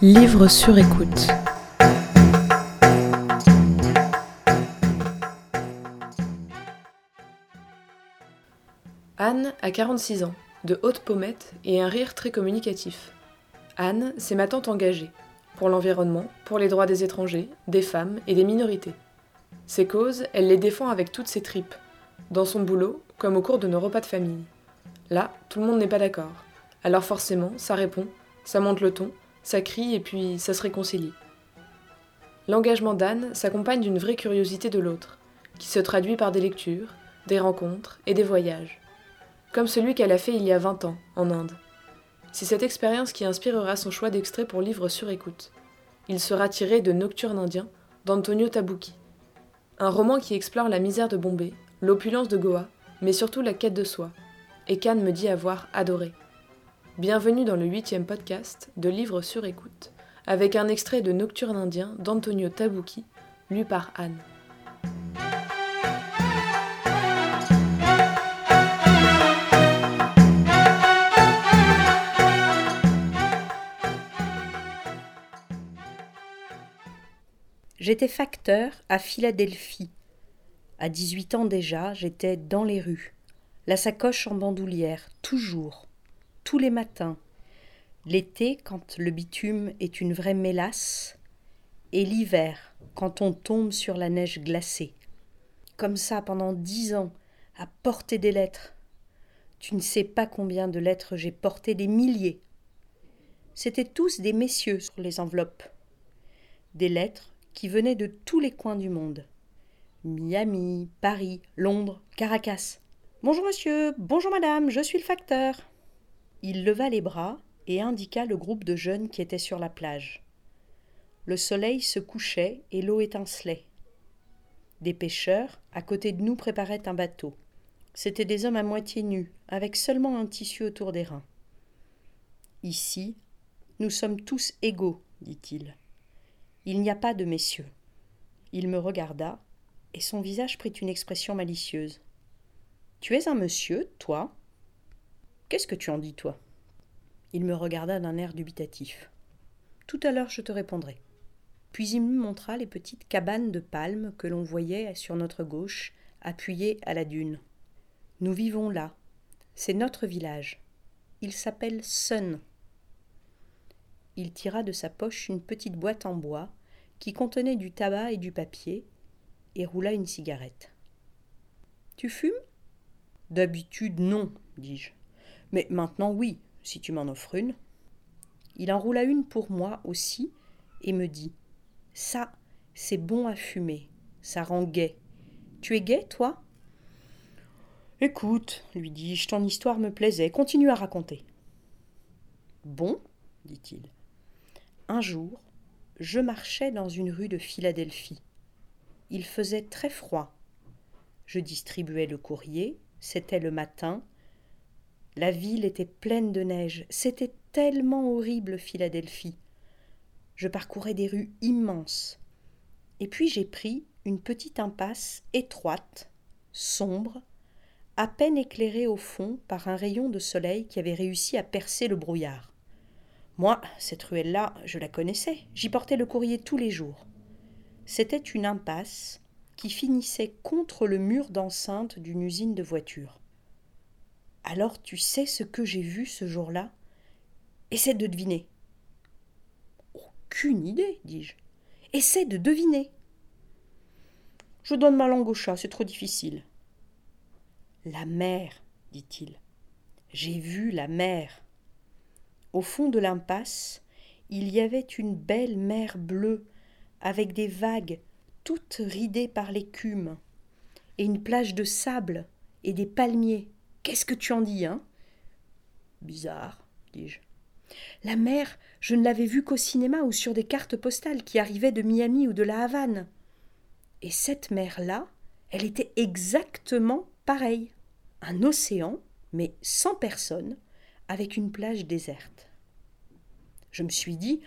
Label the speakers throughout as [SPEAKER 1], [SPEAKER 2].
[SPEAKER 1] Livre sur écoute. Anne a 46 ans, de haute pommette et un rire très communicatif. Anne, c'est ma tante engagée, pour l'environnement, pour les droits des étrangers, des femmes et des minorités. Ses causes, elle les défend avec toutes ses tripes, dans son boulot comme au cours de nos repas de famille. Là, tout le monde n'est pas d'accord. Alors forcément, ça répond, ça monte le ton, ça crie et puis ça se réconcilie. L'engagement d'Anne s'accompagne d'une vraie curiosité de l'autre, qui se traduit par des lectures, des rencontres et des voyages. Comme celui qu'elle a fait il y a 20 ans, en Inde. C'est cette expérience qui inspirera son choix d'extrait pour livre sur écoute. Il sera tiré de Nocturne indien d'Antonio Tabucchi. Un roman qui explore la misère de Bombay, l'opulence de Goa, mais surtout la quête de soi, et qu'Anne me dit avoir adoré. Bienvenue dans le huitième podcast de Livres sur écoute, avec un extrait de Nocturne indien d'Antonio Tabucchi, lu par Anne.
[SPEAKER 2] J'étais facteur à Philadelphie. À 18 ans déjà, j'étais dans les rues, la sacoche en bandoulière, toujours, tous les matins. L'été, quand le bitume est une vraie mélasse, et l'hiver, quand on tombe sur la neige glacée. Comme ça, pendant dix ans, à porter des lettres. Tu ne sais pas combien de lettres j'ai porté, des milliers. C'étaient tous des messieurs sur les enveloppes. Des lettres qui venaient de tous les coins du monde. Miami, Paris, Londres, Caracas. Bonjour monsieur, bonjour madame, je suis le facteur. Il leva les bras et indiqua le groupe de jeunes qui étaient sur la plage. Le soleil se couchait et l'eau étincelait. Des pêcheurs, à côté de nous, préparaient un bateau. C'étaient des hommes à moitié nus, avec seulement un tissu autour des reins. Ici, nous sommes tous égaux, dit-il. Il n'y a pas de messieurs. Il me regarda, et son visage prit une expression malicieuse. Tu es un monsieur, toi? Qu'est-ce que tu en dis, toi? Il me regarda d'un air dubitatif. Tout à l'heure, je te répondrai. Puis il me montra les petites cabanes de palmes que l'on voyait sur notre gauche, appuyées à la dune. Nous vivons là. C'est notre village. Il s'appelle Sun. Il tira de sa poche une petite boîte en bois qui contenait du tabac et du papier, et roula une cigarette. Tu fumes? D'habitude, non, dis-je. Mais maintenant, oui, si tu m'en offres une. Il en roula une pour moi aussi, et me dit Ça, c'est bon à fumer, ça rend gai. Tu es gai, toi? Écoute, lui dis-je, ton histoire me plaisait, continue à raconter. Bon, dit-il. Un jour, je marchais dans une rue de Philadelphie. Il faisait très froid. Je distribuais le courrier, c'était le matin. La ville était pleine de neige, c'était tellement horrible Philadelphie. Je parcourais des rues immenses. Et puis j'ai pris une petite impasse étroite, sombre, à peine éclairée au fond par un rayon de soleil qui avait réussi à percer le brouillard. Moi, cette ruelle-là, je la connaissais, j'y portais le courrier tous les jours. C'était une impasse qui finissait contre le mur d'enceinte d'une usine de voitures. Alors tu sais ce que j'ai vu ce jour-là? Essaie de deviner. Aucune idée, dis-je. Essaie de deviner. Je donne ma langue au chat, c'est trop difficile. La mer, dit-il. J'ai vu la mer. Au fond de l'impasse, il y avait une belle mer bleue, avec des vagues toutes ridées par l'écume, et une plage de sable et des palmiers. Qu'est-ce que tu en dis, hein? Bizarre, dis-je. La mer, je ne l'avais vue qu'au cinéma ou sur des cartes postales qui arrivaient de Miami ou de la Havane. Et cette mer-là, elle était exactement pareille. Un océan, mais sans personne, avec une plage déserte. Je me suis dit,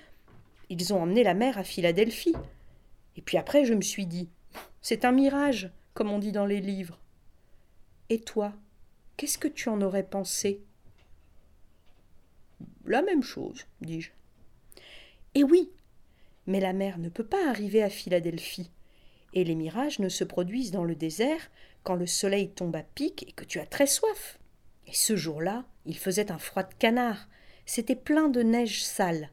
[SPEAKER 2] ils ont emmené la mer à Philadelphie. Et puis après, je me suis dit, c'est un mirage, comme on dit dans les livres. Et toi, qu'est-ce que tu en aurais pensé? La même chose, dis-je. Eh oui Mais la mer ne peut pas arriver à Philadelphie. Et les mirages ne se produisent dans le désert quand le soleil tombe à pic et que tu as très soif. Et ce jour-là, il faisait un froid de canard. C'était plein de neige sale.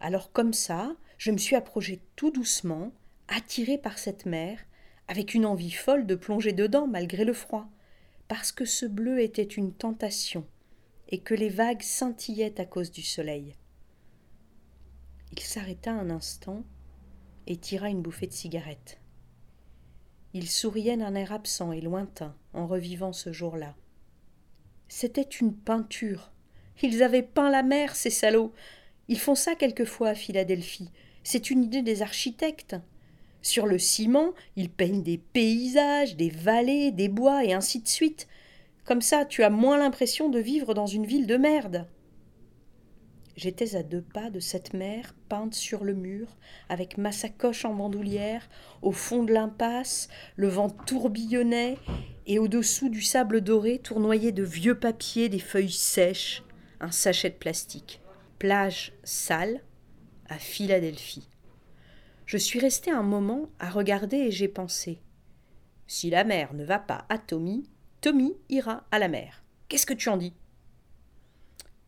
[SPEAKER 2] Alors comme ça, je me suis approché tout doucement, attiré par cette mer, avec une envie folle de plonger dedans malgré le froid, parce que ce bleu était une tentation, et que les vagues scintillaient à cause du soleil. Il s'arrêta un instant et tira une bouffée de cigarette. Il souriait d'un air absent et lointain en revivant ce jour-là. C'était une peinture. Ils avaient peint la mer, ces salauds. Ils font ça quelquefois à Philadelphie. C'est une idée des architectes. Sur le ciment, ils peignent des paysages, des vallées, des bois et ainsi de suite. Comme ça, tu as moins l'impression de vivre dans une ville de merde. J'étais à deux pas de cette mer peinte sur le mur, avec ma sacoche en bandoulière, au fond de l'impasse, le vent tourbillonnait, et au-dessous du sable doré tournoyait de vieux papiers, des feuilles sèches, un sachet de plastique. Plage sale à Philadelphie. Je suis resté un moment à regarder et j'ai pensé. Si la mer ne va pas à Tommy, Tommy ira à la mer. Qu'est-ce que tu en dis?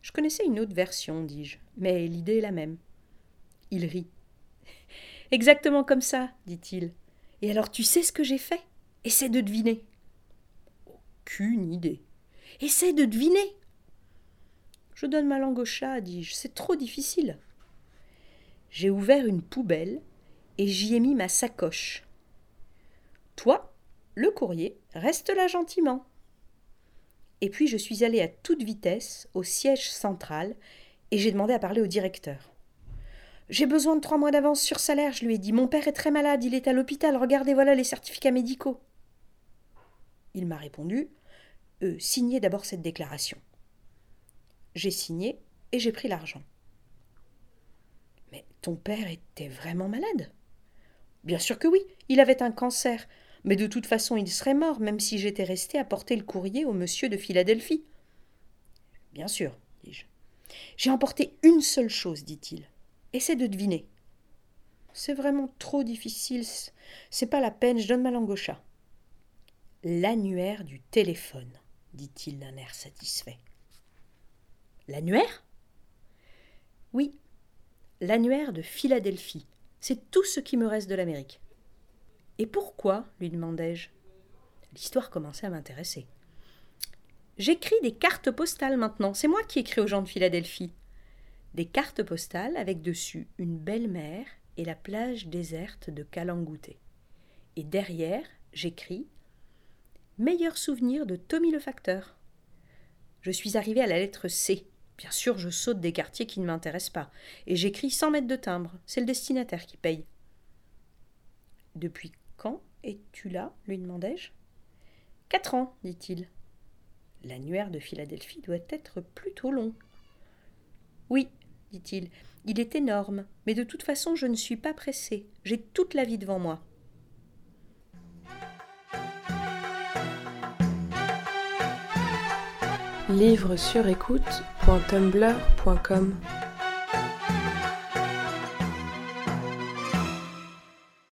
[SPEAKER 2] Je connaissais une autre version, dis-je, mais l'idée est la même. Il rit. Exactement comme ça, dit-il. Et alors tu sais ce que j'ai fait? Essaie de deviner. Aucune idée. Essaie de deviner. Je donne ma langue au chat, dis-je, c'est trop difficile. J'ai ouvert une poubelle et j'y ai mis ma sacoche. Toi, le courrier, reste là gentiment. Et puis je suis allée à toute vitesse au siège central et j'ai demandé à parler au directeur. J'ai besoin de trois mois d'avance sur salaire, je lui ai dit. Mon père est très malade, il est à l'hôpital, regardez, voilà les certificats médicaux. Il m'a répondu euh, Signez d'abord cette déclaration. J'ai signé et j'ai pris l'argent. Mais ton père était vraiment malade? Bien sûr que oui, il avait un cancer. Mais de toute façon, il serait mort, même si j'étais resté à porter le courrier au monsieur de Philadelphie. Bien sûr, dis-je. J'ai emporté une seule chose, dit-il. Essaie de deviner. C'est vraiment trop difficile. C'est pas la peine, je donne ma langue au chat. L'annuaire du téléphone, dit-il d'un air satisfait. L'annuaire? Oui, l'annuaire de Philadelphie. C'est tout ce qui me reste de l'Amérique. Et pourquoi lui demandai-je. L'histoire commençait à m'intéresser. J'écris des cartes postales maintenant. C'est moi qui écris aux gens de Philadelphie. Des cartes postales avec dessus une belle mer et la plage déserte de Calangouté. Et derrière, j'écris Meilleur souvenir de Tommy le facteur. Je suis arrivé à la lettre C. Bien sûr, je saute des quartiers qui ne m'intéressent pas. Et j'écris 100 mètres de timbre. C'est le destinataire qui paye. Depuis quand es-tu là lui demandai-je. Quatre ans, dit-il. L'annuaire de Philadelphie doit être plutôt long. Oui, dit-il, il est énorme, mais de toute façon je ne suis pas pressé. J'ai toute la vie devant moi.
[SPEAKER 1] Livre sur